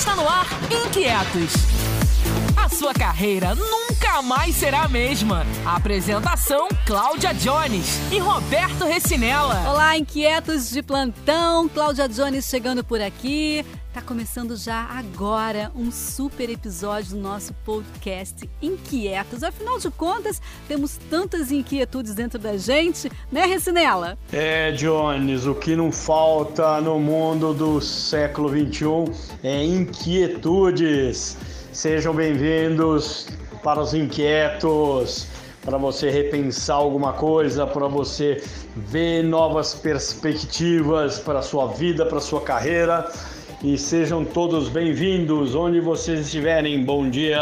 Está no ar Inquietos. A sua carreira nunca mais será a mesma. Apresentação: Cláudia Jones e Roberto Recinella. Olá, inquietos de plantão. Cláudia Jones chegando por aqui. Tá começando já agora um super episódio do nosso podcast Inquietos. Afinal de contas, temos tantas inquietudes dentro da gente, né, Recinela? É, Jones, o que não falta no mundo do século XXI é inquietudes. Sejam bem-vindos para os inquietos, para você repensar alguma coisa, para você ver novas perspectivas para a sua vida, para a sua carreira e sejam todos bem-vindos onde vocês estiverem. Bom dia,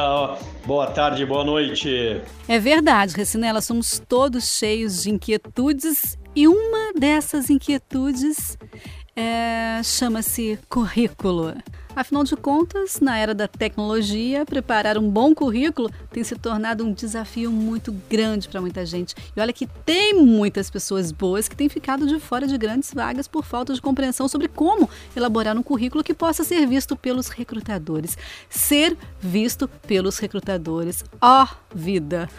boa tarde, boa noite. É verdade, Recinela, somos todos cheios de inquietudes e uma dessas inquietudes é, chama-se currículo. Afinal de contas, na era da tecnologia, preparar um bom currículo tem se tornado um desafio muito grande para muita gente. E olha que tem muitas pessoas boas que têm ficado de fora de grandes vagas por falta de compreensão sobre como elaborar um currículo que possa ser visto pelos recrutadores. Ser visto pelos recrutadores. Ó, oh, vida!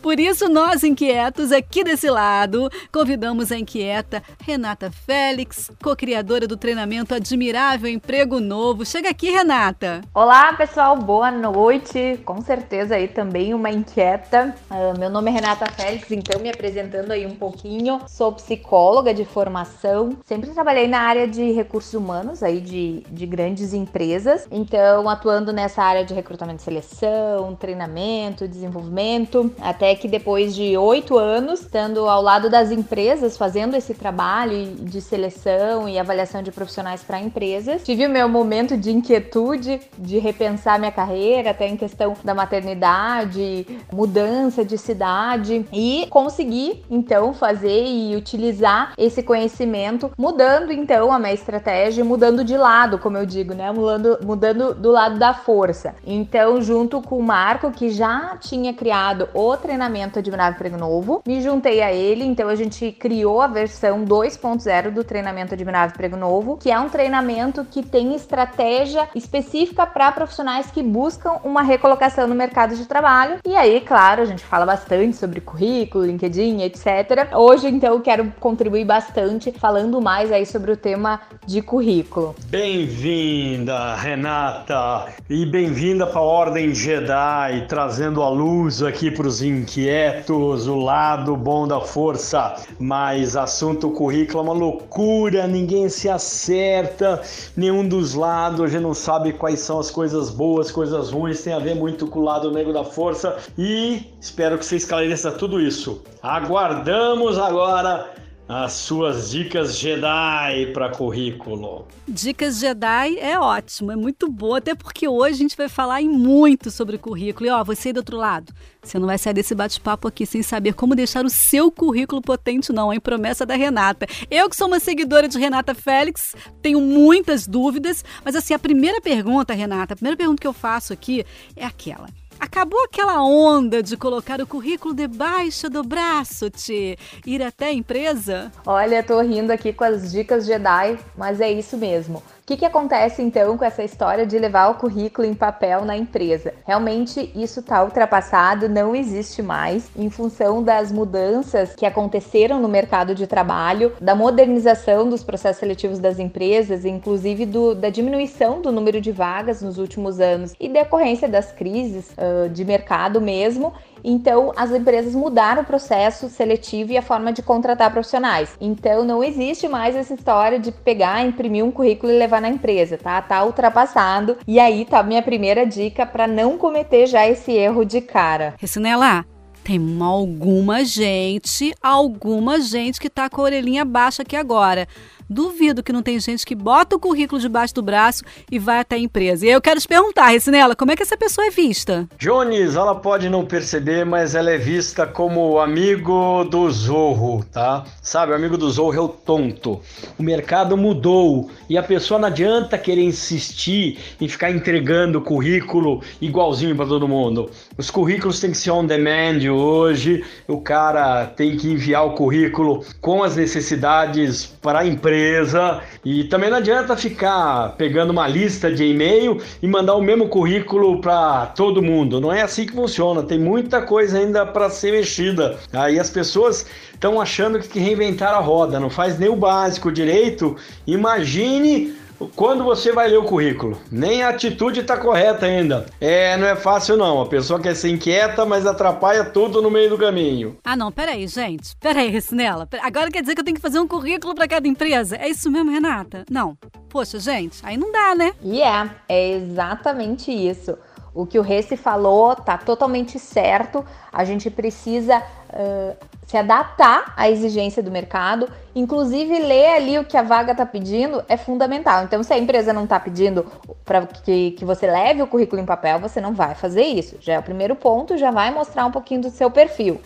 Por isso, nós inquietos aqui desse lado, convidamos a inquieta Renata Félix, co-criadora do treinamento Admirável Emprego Novo. Chega aqui, Renata. Olá, pessoal, boa noite. Com certeza aí também uma inquieta. Uh, meu nome é Renata Félix, então me apresentando aí um pouquinho. Sou psicóloga de formação. Sempre trabalhei na área de recursos humanos aí de, de grandes empresas. Então, atuando nessa área de recrutamento e seleção, treinamento, desenvolvimento até que depois de oito anos, estando ao lado das empresas, fazendo esse trabalho de seleção e avaliação de profissionais para empresas, tive o meu momento de inquietude, de repensar minha carreira, até em questão da maternidade, mudança de cidade e consegui então fazer e utilizar esse conhecimento, mudando então a minha estratégia, mudando de lado, como eu digo, né? Mudando, mudando do lado da força. Então, junto com o Marco, que já tinha criado o treinamento Admirável Emprego Novo, me juntei a ele, então a gente criou a versão 2.0 do treinamento Admirável Emprego Novo, que é um treinamento que tem estratégia específica para profissionais que buscam uma recolocação no mercado de trabalho. E aí, claro, a gente fala bastante sobre currículo, LinkedIn, etc. Hoje, então, eu quero contribuir bastante falando mais aí sobre o tema de currículo. Bem-vinda, Renata, e bem-vinda para a Ordem Jedi, trazendo a luz aqui para os inquietos, o lado bom da força. Mas assunto currículo é uma loucura, ninguém se acerta, nenhum dos lados, a gente não sabe quais são as coisas boas, coisas ruins, tem a ver muito com o lado negro da força e espero que você esclareça tudo isso. Aguardamos agora as suas dicas Jedi para currículo. Dicas Jedi é ótimo, é muito boa, até porque hoje a gente vai falar em muito sobre currículo. E ó, você do outro lado, você não vai sair desse bate-papo aqui sem saber como deixar o seu currículo potente, não, hein? Promessa da Renata. Eu que sou uma seguidora de Renata Félix, tenho muitas dúvidas, mas assim, a primeira pergunta, Renata, a primeira pergunta que eu faço aqui é aquela. Acabou aquela onda de colocar o currículo debaixo do braço, Ti, ir até a empresa? Olha, tô rindo aqui com as dicas Jedi, mas é isso mesmo. O que, que acontece então com essa história de levar o currículo em papel na empresa? Realmente isso está ultrapassado, não existe mais, em função das mudanças que aconteceram no mercado de trabalho, da modernização dos processos seletivos das empresas, inclusive do, da diminuição do número de vagas nos últimos anos e decorrência das crises uh, de mercado mesmo então, as empresas mudaram o processo seletivo e a forma de contratar profissionais. Então, não existe mais essa história de pegar, imprimir um currículo e levar na empresa, tá? Tá ultrapassado. E aí tá minha primeira dica para não cometer já esse erro de cara. Recinela, tem alguma gente, alguma gente que tá com a orelhinha baixa aqui agora. Duvido que não tem gente que bota o currículo debaixo do braço e vai até a empresa. E eu quero te perguntar, Recinela, como é que essa pessoa é vista? Jones, ela pode não perceber, mas ela é vista como amigo do Zorro, tá? Sabe, o amigo do Zorro é o tonto. O mercado mudou e a pessoa não adianta querer insistir em ficar entregando currículo igualzinho para todo mundo. Os currículos têm que ser on demand hoje. O cara tem que enviar o currículo com as necessidades para a empresa empresa e também não adianta ficar pegando uma lista de e-mail e mandar o mesmo currículo para todo mundo. Não é assim que funciona. Tem muita coisa ainda para ser mexida. Aí as pessoas estão achando que reinventaram a roda, não faz nem o básico direito. Imagine quando você vai ler o currículo, nem a atitude está correta ainda. É, não é fácil não. A pessoa quer ser inquieta, mas atrapalha tudo no meio do caminho. Ah, não, peraí, gente. Peraí, Sinela. Agora quer dizer que eu tenho que fazer um currículo para cada empresa? É isso mesmo, Renata? Não. Poxa, gente, aí não dá, né? E yeah, é, é exatamente isso. O que o Rece falou tá totalmente certo. A gente precisa uh, se adaptar à exigência do mercado, inclusive ler ali o que a vaga está pedindo é fundamental. Então, se a empresa não está pedindo para que, que você leve o currículo em papel, você não vai fazer isso. Já é o primeiro ponto, já vai mostrar um pouquinho do seu perfil.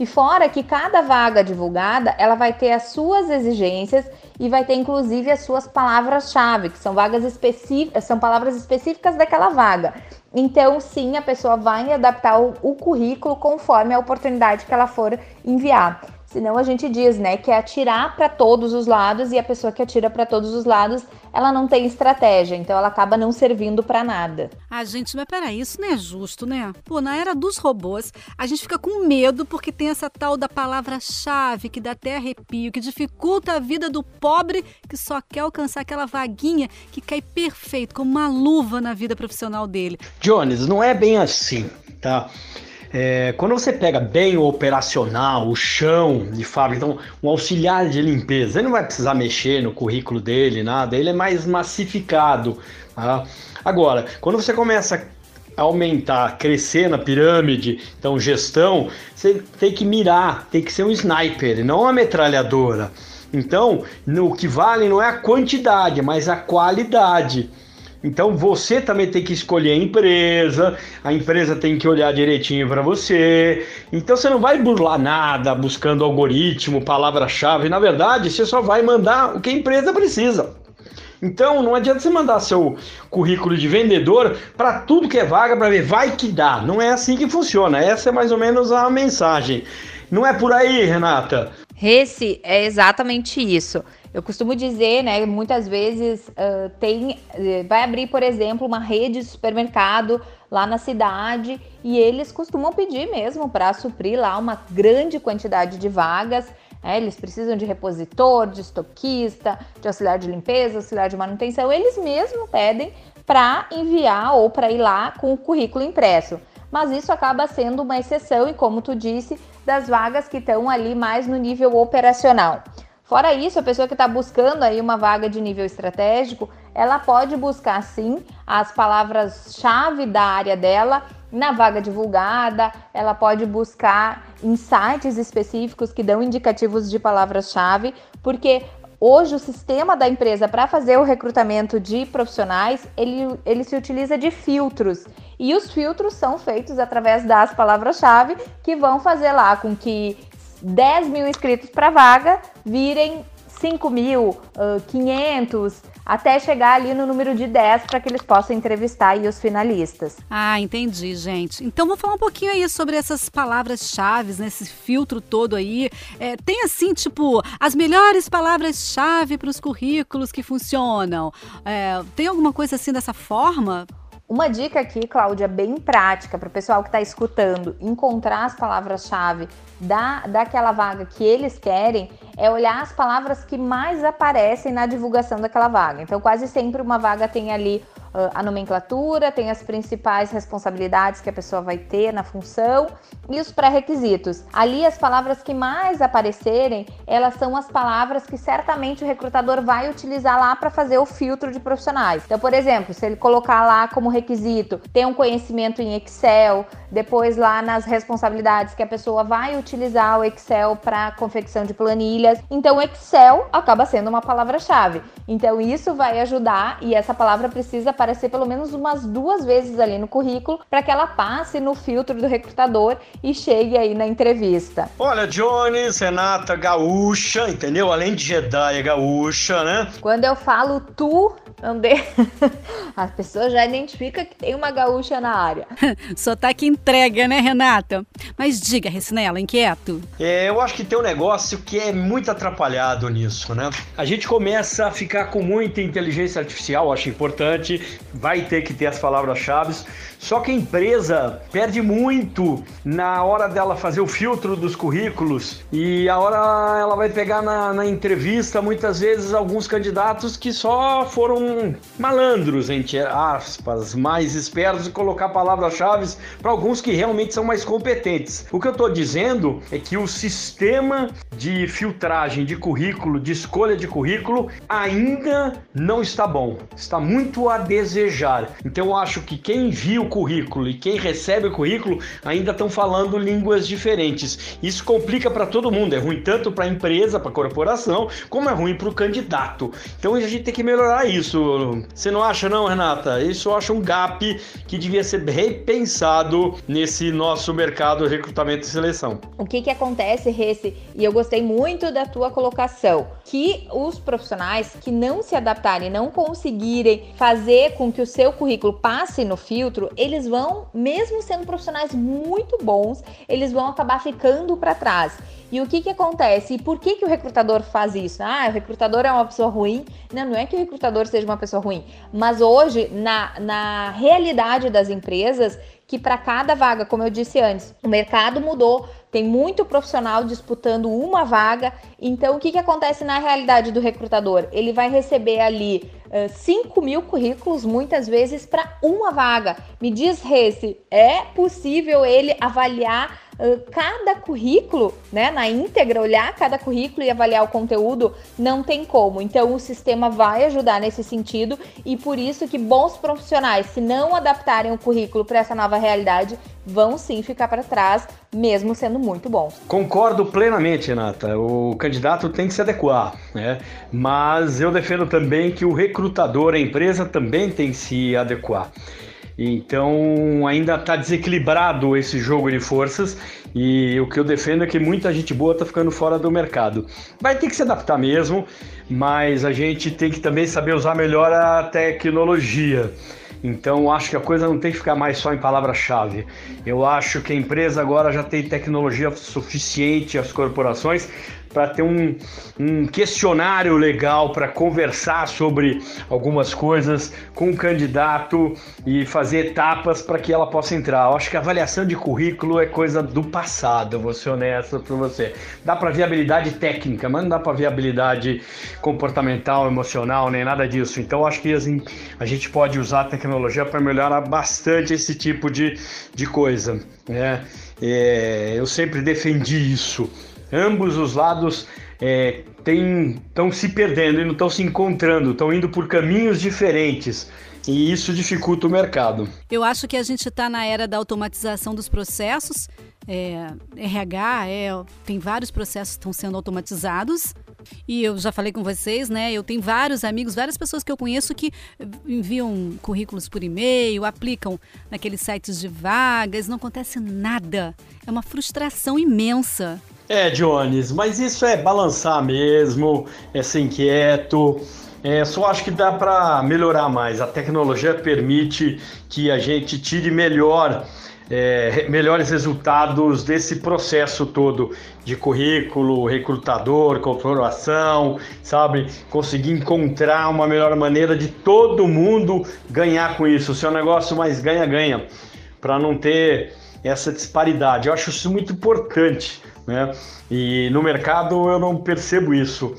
E fora que cada vaga divulgada, ela vai ter as suas exigências e vai ter inclusive as suas palavras-chave, que são vagas específicas, são palavras específicas daquela vaga. Então, sim, a pessoa vai adaptar o, o currículo conforme a oportunidade que ela for enviar. Senão a gente diz, né, que é atirar para todos os lados e a pessoa que atira para todos os lados, ela não tem estratégia, então ela acaba não servindo para nada. Ah, gente, mas peraí, isso não é justo, né? Pô, na era dos robôs, a gente fica com medo porque tem essa tal da palavra-chave que dá até arrepio, que dificulta a vida do pobre que só quer alcançar aquela vaguinha que cai perfeito, como uma luva na vida profissional dele. Jones, não é bem assim, tá? É, quando você pega bem o operacional, o chão de fábrica, então um auxiliar de limpeza, ele não vai precisar mexer no currículo dele, nada, ele é mais massificado. Tá? Agora, quando você começa a aumentar, crescer na pirâmide, então gestão, você tem que mirar, tem que ser um sniper, não uma metralhadora. Então, o que vale não é a quantidade, mas a qualidade. Então você também tem que escolher a empresa, a empresa tem que olhar direitinho para você. Então você não vai burlar nada buscando algoritmo, palavra-chave. Na verdade, você só vai mandar o que a empresa precisa. Então não adianta você mandar seu currículo de vendedor para tudo que é vaga para ver vai que dá. Não é assim que funciona. Essa é mais ou menos a mensagem. Não é por aí, Renata. Esse é exatamente isso. Eu costumo dizer, né, muitas vezes uh, tem, eh, vai abrir, por exemplo, uma rede de supermercado lá na cidade e eles costumam pedir mesmo para suprir lá uma grande quantidade de vagas. Né, eles precisam de repositor, de estoquista, de auxiliar de limpeza, auxiliar de manutenção. Eles mesmo pedem para enviar ou para ir lá com o currículo impresso. Mas isso acaba sendo uma exceção e, como tu disse, das vagas que estão ali mais no nível operacional. Fora isso, a pessoa que está buscando aí uma vaga de nível estratégico, ela pode buscar sim as palavras-chave da área dela na vaga divulgada, ela pode buscar insights específicos que dão indicativos de palavras-chave, porque hoje o sistema da empresa para fazer o recrutamento de profissionais, ele, ele se utiliza de filtros. E os filtros são feitos através das palavras-chave que vão fazer lá com que 10 mil inscritos para vaga virem 5 mil, uh, 500, até chegar ali no número de 10 para que eles possam entrevistar aí os finalistas. Ah, entendi, gente. Então vou falar um pouquinho aí sobre essas palavras-chave, nesse filtro todo aí. É, tem assim, tipo, as melhores palavras-chave para os currículos que funcionam. É, tem alguma coisa assim dessa forma? Uma dica aqui, Cláudia, bem prática para o pessoal que está escutando, encontrar as palavras-chave da, daquela vaga que eles querem, é olhar as palavras que mais aparecem na divulgação daquela vaga. Então, quase sempre uma vaga tem ali a nomenclatura, tem as principais responsabilidades que a pessoa vai ter na função e os pré-requisitos. Ali as palavras que mais aparecerem, elas são as palavras que certamente o recrutador vai utilizar lá para fazer o filtro de profissionais. Então, por exemplo, se ele colocar lá como requisito ter um conhecimento em Excel, depois lá nas responsabilidades que a pessoa vai utilizar o Excel para confecção de planilhas, então Excel acaba sendo uma palavra-chave. Então isso vai ajudar e essa palavra precisa aparecer aparecer pelo menos umas duas vezes ali no currículo para que ela passe no filtro do recrutador e chegue aí na entrevista. Olha, Jones, Renata, gaúcha, entendeu? Além de Jedi, é gaúcha, né? Quando eu falo tu, andei. As pessoas já identificam que tem uma gaúcha na área. Sotaque entrega, né, Renata? Mas diga, Recinela, inquieto. É, eu acho que tem um negócio que é muito atrapalhado nisso, né? A gente começa a ficar com muita inteligência artificial, acho importante, vai ter que ter as palavras-chave. Só que a empresa perde muito na hora dela fazer o filtro dos currículos e a hora ela vai pegar na, na entrevista muitas vezes alguns candidatos que só foram malandros, entre aspas, mais espertos e colocar palavras-chave para alguns que realmente são mais competentes. O que eu estou dizendo é que o sistema de filtragem de currículo, de escolha de currículo, ainda não está bom. Está muito a desejar. Então eu acho que quem viu o currículo e quem recebe o currículo ainda estão falando línguas diferentes. Isso complica para todo mundo. É ruim tanto para a empresa, para a corporação, como é ruim para o candidato. Então a gente tem que melhorar isso. Você não acha, não, Renata? Isso eu acho um gap que devia ser repensado nesse nosso mercado de recrutamento e seleção. O que, que acontece, Rece? E eu gostei muito da tua colocação, que os profissionais que não se adaptarem, não conseguirem fazer com que o seu currículo passe no filtro, eles vão, mesmo sendo profissionais muito bons, eles vão acabar ficando para trás. E o que que acontece? E por que que o recrutador faz isso? Ah, o recrutador é uma pessoa ruim? Não, não é que o recrutador seja uma pessoa ruim, mas hoje, na, na realidade das empresas, que para cada vaga, como eu disse antes, o mercado mudou, tem muito profissional disputando uma vaga. Então, o que, que acontece na realidade do recrutador? Ele vai receber ali uh, 5 mil currículos, muitas vezes, para uma vaga. Me diz, Rece, é possível ele avaliar cada currículo, né, na íntegra, olhar cada currículo e avaliar o conteúdo, não tem como. Então o sistema vai ajudar nesse sentido e por isso que bons profissionais, se não adaptarem o currículo para essa nova realidade, vão sim ficar para trás, mesmo sendo muito bons. Concordo plenamente, Renata. O candidato tem que se adequar, né? Mas eu defendo também que o recrutador, a empresa também tem que se adequar. Então ainda está desequilibrado esse jogo de forças e o que eu defendo é que muita gente boa está ficando fora do mercado. Vai ter que se adaptar mesmo, mas a gente tem que também saber usar melhor a tecnologia. Então acho que a coisa não tem que ficar mais só em palavra-chave. Eu acho que a empresa agora já tem tecnologia suficiente, as corporações, para ter um, um questionário legal para conversar sobre algumas coisas com o candidato e fazer etapas para que ela possa entrar. Eu acho que a avaliação de currículo é coisa do passado, vou ser honesto para você. Dá para ver habilidade técnica, mas não dá para ver habilidade comportamental, emocional, nem nada disso. Então acho que assim, a gente pode usar a tecnologia para melhorar bastante esse tipo de, de coisa. Né? É, eu sempre defendi isso. Ambos os lados estão é, se perdendo e não estão se encontrando, estão indo por caminhos diferentes. E isso dificulta o mercado. Eu acho que a gente está na era da automatização dos processos. É, RH, é, tem vários processos que estão sendo automatizados. E eu já falei com vocês, né? Eu tenho vários amigos, várias pessoas que eu conheço que enviam currículos por e-mail, aplicam naqueles sites de vagas, não acontece nada. É uma frustração imensa. É, Jones, mas isso é balançar mesmo, é ser inquieto. É, só acho que dá para melhorar mais. A tecnologia permite que a gente tire melhor, é, melhores resultados desse processo todo de currículo, recrutador, corporação, sabe? Conseguir encontrar uma melhor maneira de todo mundo ganhar com isso. O seu negócio mais ganha-ganha, para não ter essa disparidade. Eu acho isso muito importante né? E no mercado eu não percebo isso.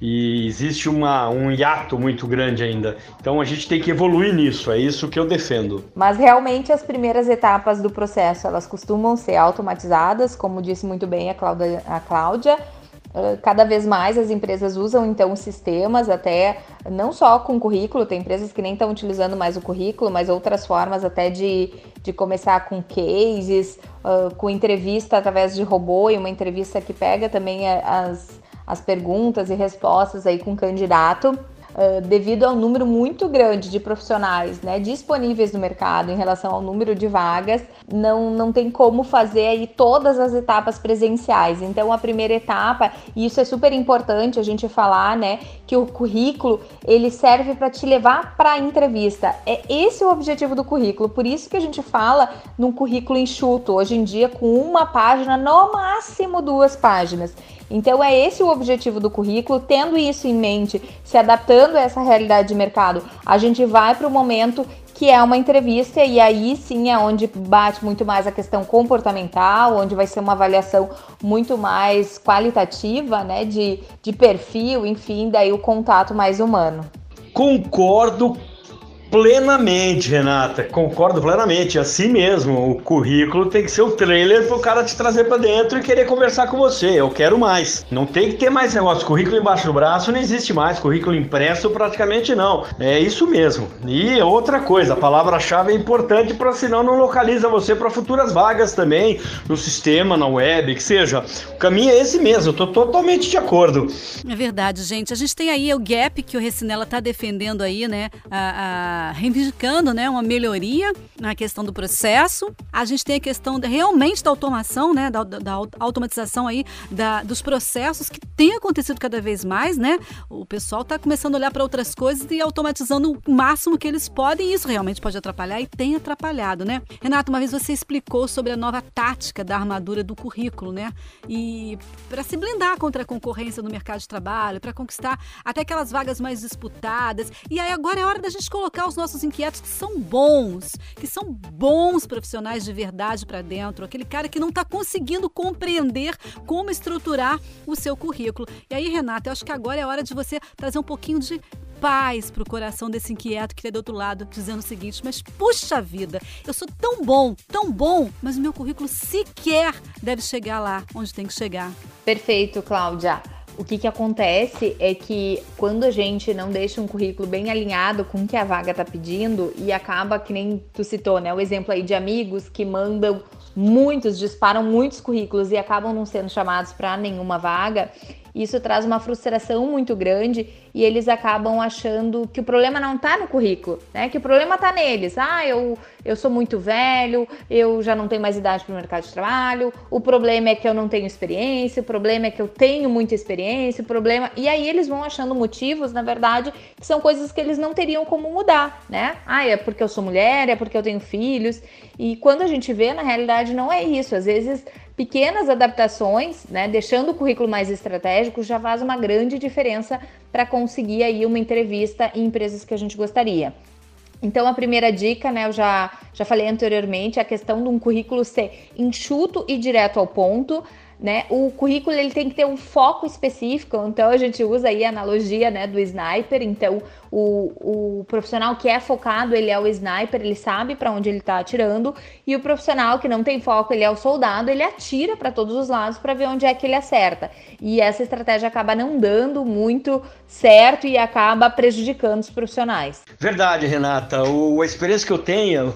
E existe uma, um hiato muito grande ainda. Então a gente tem que evoluir nisso, é isso que eu defendo. Mas realmente as primeiras etapas do processo, elas costumam ser automatizadas, como disse muito bem a Cláudia, a Cláudia cada vez mais as empresas usam então sistemas, até não só com currículo, tem empresas que nem estão utilizando mais o currículo, mas outras formas até de, de começar com cases, uh, com entrevista através de robô e uma entrevista que pega também as, as perguntas e respostas aí com o candidato. Uh, devido ao número muito grande de profissionais né, disponíveis no mercado em relação ao número de vagas, não, não tem como fazer aí todas as etapas presenciais. Então, a primeira etapa, e isso é super importante a gente falar, né, que o currículo ele serve para te levar para a entrevista. É esse o objetivo do currículo. Por isso que a gente fala num currículo enxuto, hoje em dia com uma página, no máximo duas páginas. Então é esse o objetivo do currículo, tendo isso em mente, se adaptando a essa realidade de mercado, a gente vai para o momento que é uma entrevista e aí sim é onde bate muito mais a questão comportamental, onde vai ser uma avaliação muito mais qualitativa, né, de, de perfil, enfim, daí o contato mais humano. Concordo Plenamente, Renata, concordo plenamente. Assim mesmo, o currículo tem que ser o trailer para o cara te trazer para dentro e querer conversar com você. Eu quero mais. Não tem que ter mais negócio. Currículo embaixo do braço não existe mais. Currículo impresso praticamente não. É isso mesmo. E outra coisa, a palavra-chave é importante para senão não localiza você para futuras vagas também no sistema, na web, que seja. O caminho é esse mesmo. Eu tô totalmente de acordo. É verdade, gente. A gente tem aí o gap que o Recinela está defendendo aí, né? a, a reivindicando né, uma melhoria na questão do processo. A gente tem a questão de, realmente da automação, né, da, da, automatização aí da, dos processos que tem acontecido cada vez mais, né? O pessoal está começando a olhar para outras coisas e automatizando o máximo que eles podem. E isso realmente pode atrapalhar e tem atrapalhado, né? Renato, uma vez você explicou sobre a nova tática da armadura do currículo, né? E para se blindar contra a concorrência no mercado de trabalho, para conquistar até aquelas vagas mais disputadas. E aí agora é hora da gente colocar os nossos inquietos que são bons, que são bons profissionais de verdade para dentro, aquele cara que não está conseguindo compreender como estruturar o seu currículo. E aí, Renata, eu acho que agora é hora de você trazer um pouquinho de paz para o coração desse inquieto que está do outro lado, dizendo o seguinte: mas puxa vida, eu sou tão bom, tão bom, mas o meu currículo sequer deve chegar lá onde tem que chegar. Perfeito, Cláudia. O que, que acontece é que quando a gente não deixa um currículo bem alinhado com o que a vaga está pedindo e acaba que nem tu citou, né? O exemplo aí de amigos que mandam muitos, disparam muitos currículos e acabam não sendo chamados para nenhuma vaga, isso traz uma frustração muito grande e eles acabam achando que o problema não está no currículo, né? Que o problema está neles. Ah, eu, eu sou muito velho, eu já não tenho mais idade para o mercado de trabalho, o problema é que eu não tenho experiência, o problema é que eu tenho muita experiência, o problema. E aí eles vão achando motivos, na verdade, que são coisas que eles não teriam como mudar, né? Ah, é porque eu sou mulher, é porque eu tenho filhos. E quando a gente vê, na realidade, não é isso. Às vezes pequenas adaptações, né, deixando o currículo mais estratégico, já faz uma grande diferença para conseguir aí uma entrevista em empresas que a gente gostaria. Então, a primeira dica, né, eu já, já falei anteriormente, é a questão de um currículo ser enxuto e direto ao ponto, né? O currículo ele tem que ter um foco específico, então a gente usa aí a analogia, né, do sniper. Então, o, o profissional que é focado, ele é o sniper, ele sabe para onde ele está atirando, e o profissional que não tem foco, ele é o soldado, ele atira para todos os lados para ver onde é que ele acerta. E essa estratégia acaba não dando muito certo e acaba prejudicando os profissionais. Verdade, Renata. O, a experiência que eu tenho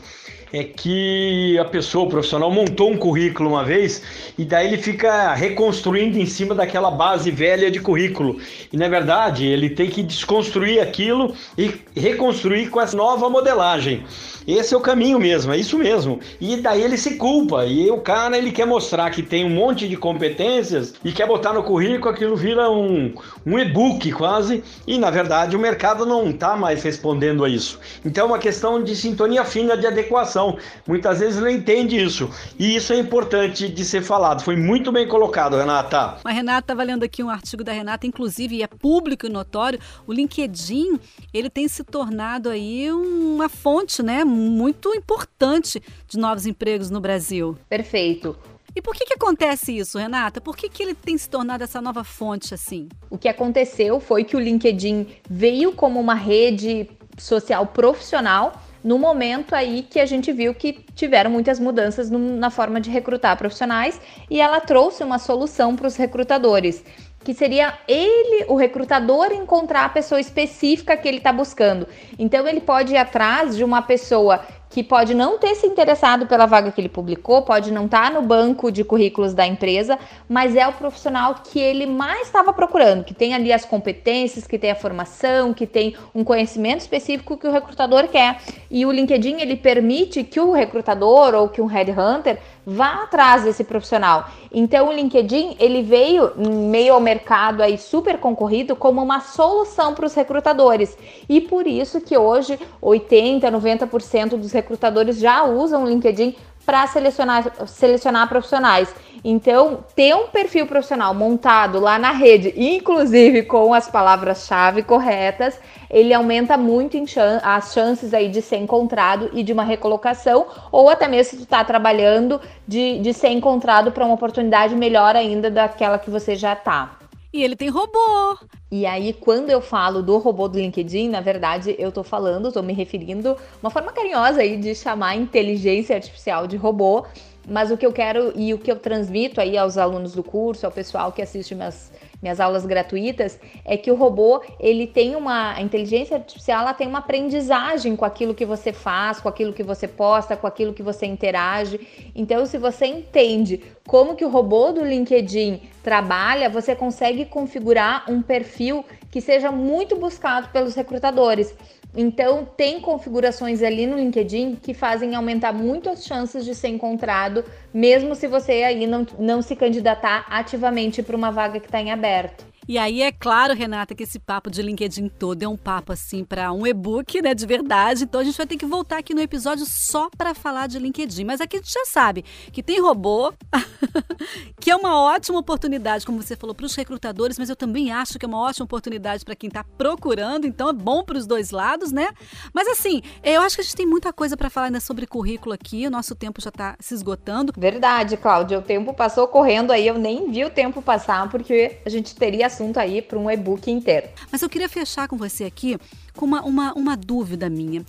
é que a pessoa, o profissional, montou um currículo uma vez e daí ele fica reconstruindo em cima daquela base velha de currículo. E na verdade ele tem que desconstruir aquilo e reconstruir com essa nova modelagem. Esse é o caminho mesmo, é isso mesmo. E daí ele se culpa. E o cara ele quer mostrar que tem um monte de competências e quer botar no currículo, aquilo vira um, um e-book quase. E na verdade o mercado não está mais respondendo a isso. Então é uma questão de sintonia fina de adequação. Muitas vezes não entende isso. E isso é importante de ser falado. Foi muito bem colocado, Renata. A Renata estava lendo aqui um artigo da Renata, inclusive, e é público e notório. O LinkedIn ele tem se tornado aí uma fonte, né? muito importante de novos empregos no Brasil. Perfeito. E por que, que acontece isso, Renata? Por que, que ele tem se tornado essa nova fonte assim? O que aconteceu foi que o LinkedIn veio como uma rede social profissional no momento aí que a gente viu que tiveram muitas mudanças no, na forma de recrutar profissionais e ela trouxe uma solução para os recrutadores que seria ele, o recrutador, encontrar a pessoa específica que ele está buscando. Então ele pode ir atrás de uma pessoa que pode não ter se interessado pela vaga que ele publicou, pode não estar tá no banco de currículos da empresa, mas é o profissional que ele mais estava procurando, que tem ali as competências, que tem a formação, que tem um conhecimento específico que o recrutador quer. E o LinkedIn ele permite que o recrutador ou que um headhunter vá atrás desse profissional. Então o LinkedIn ele veio meio ao mercado aí super concorrido como uma solução para os recrutadores. E por isso que hoje 80, 90% dos recrutadores já usam o LinkedIn para selecionar, selecionar profissionais. Então, ter um perfil profissional montado lá na rede, inclusive com as palavras-chave corretas, ele aumenta muito chan as chances aí de ser encontrado e de uma recolocação, ou até mesmo se tu está trabalhando, de, de ser encontrado para uma oportunidade melhor ainda daquela que você já está. E ele tem robô. E aí, quando eu falo do robô do LinkedIn, na verdade, eu tô falando, tô me referindo, uma forma carinhosa aí de chamar inteligência artificial de robô, mas o que eu quero e o que eu transmito aí aos alunos do curso, ao pessoal que assiste minhas, minhas aulas gratuitas, é que o robô, ele tem uma, a inteligência artificial, ela tem uma aprendizagem com aquilo que você faz, com aquilo que você posta, com aquilo que você interage. Então, se você entende como que o robô do LinkedIn trabalha, você consegue configurar um perfil que seja muito buscado pelos recrutadores. Então, tem configurações ali no LinkedIn que fazem aumentar muito as chances de ser encontrado, mesmo se você aí não, não se candidatar ativamente para uma vaga que está em aberto. E aí é claro, Renata, que esse papo de LinkedIn todo é um papo assim para um e-book, né, de verdade. Então a gente vai ter que voltar aqui no episódio só para falar de LinkedIn. Mas aqui a gente já sabe que tem robô, que é uma ótima oportunidade, como você falou, para os recrutadores, mas eu também acho que é uma ótima oportunidade para quem está procurando. Então é bom para os dois lados, né? Mas assim, eu acho que a gente tem muita coisa para falar ainda sobre currículo aqui. O nosso tempo já está se esgotando. Verdade, Cláudia. O tempo passou correndo aí. Eu nem vi o tempo passar porque a gente teria assunto aí para um e-book inteiro. Mas eu queria fechar com você aqui com uma, uma, uma dúvida minha.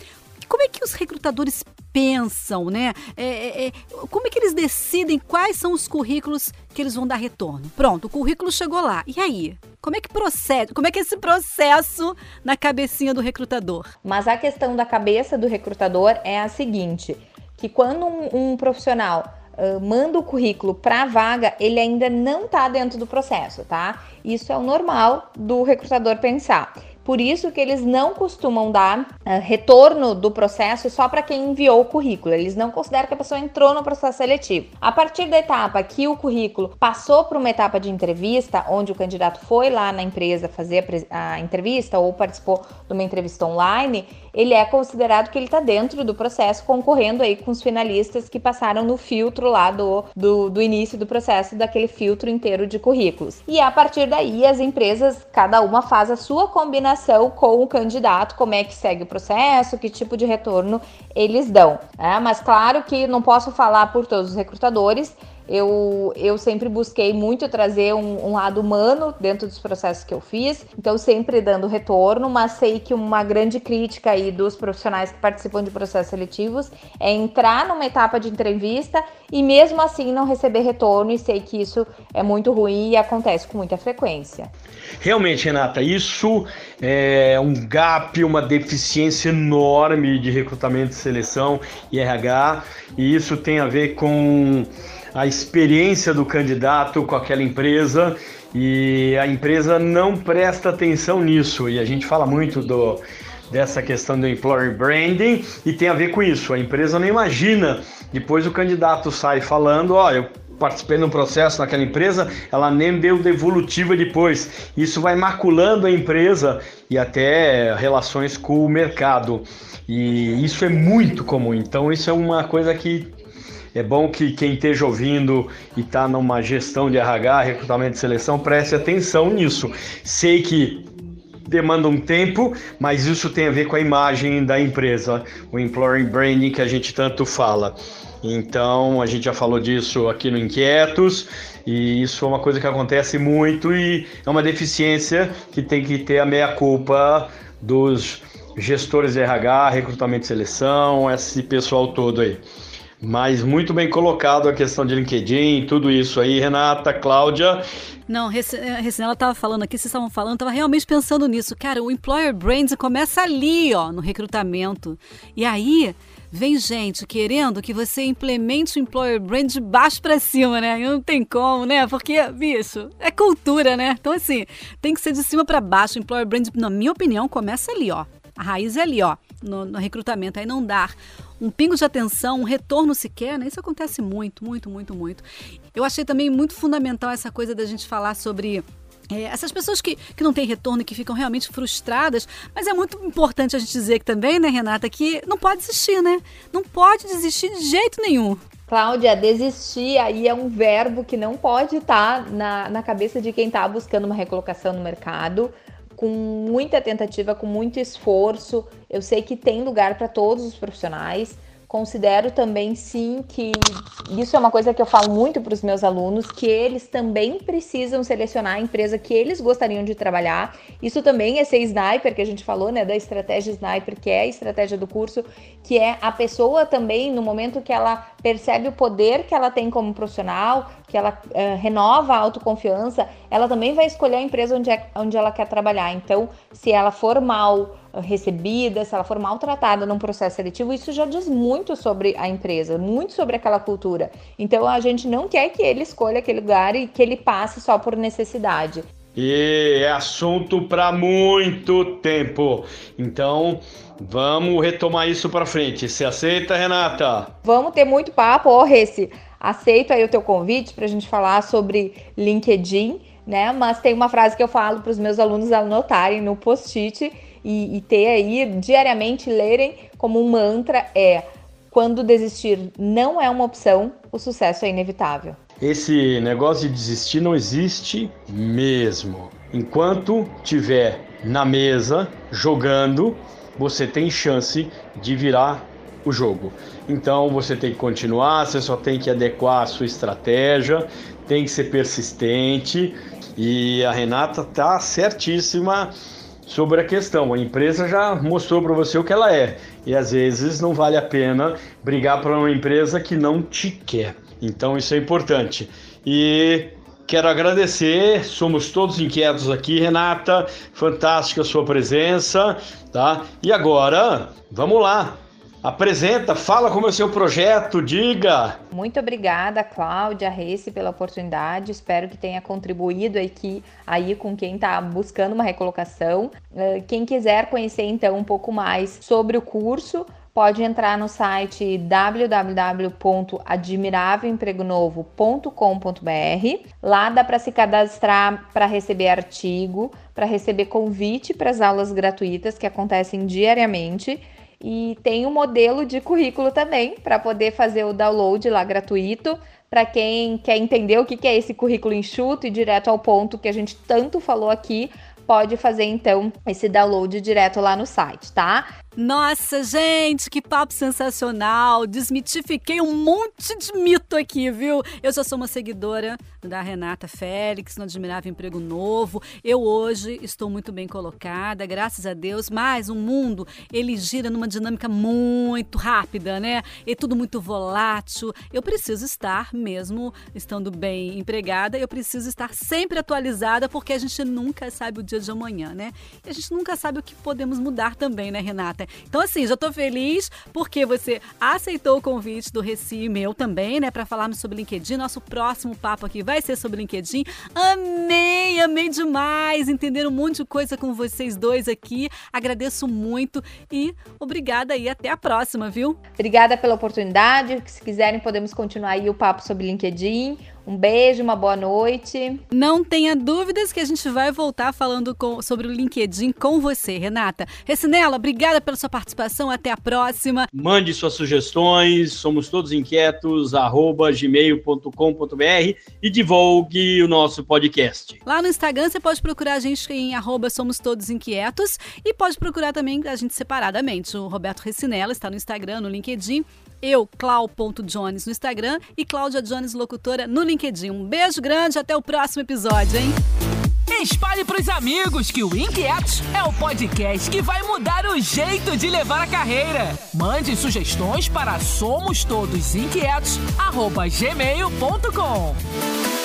Como é que os recrutadores pensam, né? É, é, é, como é que eles decidem quais são os currículos que eles vão dar retorno? Pronto, o currículo chegou lá. E aí? Como é que procede? Como é que é esse processo na cabecinha do recrutador? Mas a questão da cabeça do recrutador é a seguinte: que quando um, um profissional uh, manda o currículo para a vaga, ele ainda não está dentro do processo, tá? Isso é o normal do recrutador pensar. Por isso que eles não costumam dar uh, retorno do processo só para quem enviou o currículo. Eles não consideram que a pessoa entrou no processo seletivo. A partir da etapa que o currículo passou para uma etapa de entrevista, onde o candidato foi lá na empresa fazer a, a entrevista ou participou de uma entrevista online, ele é considerado que ele está dentro do processo, concorrendo aí com os finalistas que passaram no filtro lá do, do, do início do processo, daquele filtro inteiro de currículos. E a partir daí, as empresas, cada uma faz a sua combinação com o candidato, como é que segue o processo, que tipo de retorno eles dão. Né? Mas claro que não posso falar por todos os recrutadores, eu, eu sempre busquei muito trazer um, um, lado humano dentro dos processos que eu fiz, então sempre dando retorno, mas sei que uma grande crítica aí dos profissionais que participam de processos seletivos é entrar numa etapa de entrevista e mesmo assim não receber retorno, e sei que isso é muito ruim e acontece com muita frequência. Realmente, Renata, isso é um gap, uma deficiência enorme de recrutamento e seleção e RH, e isso tem a ver com a experiência do candidato com aquela empresa e a empresa não presta atenção nisso. E a gente fala muito do, dessa questão do employer branding e tem a ver com isso. A empresa não imagina. Depois o candidato sai falando, ó, oh, eu participei de um processo naquela empresa, ela nem deu devolutiva depois. Isso vai maculando a empresa e até relações com o mercado. E isso é muito comum. Então isso é uma coisa que é bom que quem esteja ouvindo e está numa gestão de RH, recrutamento de seleção, preste atenção nisso. Sei que demanda um tempo, mas isso tem a ver com a imagem da empresa, o employer branding que a gente tanto fala. Então, a gente já falou disso aqui no Inquietos, e isso é uma coisa que acontece muito e é uma deficiência que tem que ter a meia-culpa dos gestores de RH, recrutamento e seleção, esse pessoal todo aí. Mas muito bem colocado a questão de LinkedIn, tudo isso aí, Renata, Cláudia. Não, Recinela estava falando aqui, vocês estavam falando, estava realmente pensando nisso. Cara, o Employer Brand começa ali, ó, no recrutamento. E aí vem gente querendo que você implemente o Employer Brand de baixo para cima, né? Não tem como, né? Porque, bicho, é cultura, né? Então, assim, tem que ser de cima para baixo. O Employer Brand, na minha opinião, começa ali, ó. A raiz é ali, ó, no, no recrutamento. Aí não dar um pingo de atenção, um retorno sequer, né? Isso acontece muito, muito, muito, muito. Eu achei também muito fundamental essa coisa da gente falar sobre é, essas pessoas que, que não têm retorno e que ficam realmente frustradas, mas é muito importante a gente dizer que também, né, Renata, que não pode desistir, né? Não pode desistir de jeito nenhum. Cláudia, desistir aí é um verbo que não pode estar na, na cabeça de quem está buscando uma recolocação no mercado com muita tentativa, com muito esforço. Eu sei que tem lugar para todos os profissionais. Considero também sim que isso é uma coisa que eu falo muito para os meus alunos, que eles também precisam selecionar a empresa que eles gostariam de trabalhar. Isso também é ser sniper, que a gente falou, né, da estratégia sniper, que é a estratégia do curso, que é a pessoa também no momento que ela percebe o poder que ela tem como profissional, que ela uh, renova a autoconfiança, ela também vai escolher a empresa onde, é, onde ela quer trabalhar. Então, se ela for mal recebida, se ela for maltratada num processo seletivo, isso já diz muito sobre a empresa, muito sobre aquela cultura. Então a gente não quer que ele escolha aquele lugar e que ele passe só por necessidade. E é assunto para muito tempo. Então, vamos retomar isso para frente. Você aceita, Renata? Vamos ter muito papo, ó, Reci. Aceito aí o teu convite para a gente falar sobre LinkedIn, né? Mas tem uma frase que eu falo para os meus alunos anotarem no post-it e, e ter aí diariamente lerem como um mantra é quando desistir não é uma opção, o sucesso é inevitável. Esse negócio de desistir não existe mesmo. Enquanto tiver na mesa jogando, você tem chance de virar o jogo. Então você tem que continuar, você só tem que adequar a sua estratégia, tem que ser persistente. E a Renata tá certíssima sobre a questão. A empresa já mostrou para você o que ela é. E às vezes não vale a pena brigar para uma empresa que não te quer. Então isso é importante. E quero agradecer, somos todos inquietos aqui, Renata. Fantástica a sua presença, tá? E agora, vamos lá. Apresenta, fala como é o seu projeto, diga. Muito obrigada, Cláudia Reis, pela oportunidade. Espero que tenha contribuído aqui aí com quem está buscando uma recolocação. Eh, quem quiser conhecer então um pouco mais sobre o curso, pode entrar no site www.admiravelempregonovo.com.br. Lá dá para se cadastrar para receber artigo, para receber convite para as aulas gratuitas que acontecem diariamente e tem um modelo de currículo também para poder fazer o download lá gratuito. Para quem quer entender o que é esse currículo enxuto e direto ao ponto que a gente tanto falou aqui, pode fazer então esse download direto lá no site, tá? Nossa, gente, que papo sensacional! Desmitifiquei um monte de mito aqui, viu? Eu já sou uma seguidora da Renata Félix, no Admirável Emprego Novo. Eu hoje estou muito bem colocada, graças a Deus, mas o mundo, ele gira numa dinâmica muito rápida, né? E tudo muito volátil. Eu preciso estar, mesmo estando bem empregada, eu preciso estar sempre atualizada, porque a gente nunca sabe o dia de amanhã, né? E a gente nunca sabe o que podemos mudar também, né, Renata? Então, assim, já tô feliz porque você aceitou o convite do Reci meu também, né, para falarmos sobre LinkedIn. Nosso próximo papo aqui vai ser sobre LinkedIn. Amei, amei demais entender um monte de coisa com vocês dois aqui. Agradeço muito e obrigada aí. Até a próxima, viu? Obrigada pela oportunidade. Se quiserem, podemos continuar aí o papo sobre LinkedIn. Um beijo, uma boa noite. Não tenha dúvidas que a gente vai voltar falando com, sobre o LinkedIn com você, Renata. Recinela, obrigada pela sua participação. Até a próxima. Mande suas sugestões, somos todos inquietos, arroba gmail.com.br e divulgue o nosso podcast. Lá no Instagram você pode procurar a gente em arroba somos todos inquietos e pode procurar também a gente separadamente. O Roberto Recinela está no Instagram, no LinkedIn eu, clau.jones no Instagram e Cláudia Jones Locutora no LinkedIn. Um beijo grande, até o próximo episódio, hein? espalhe pros amigos que o Inquietos é o podcast que vai mudar o jeito de levar a carreira. Mande sugestões para somostodosinquietos@gmail.com.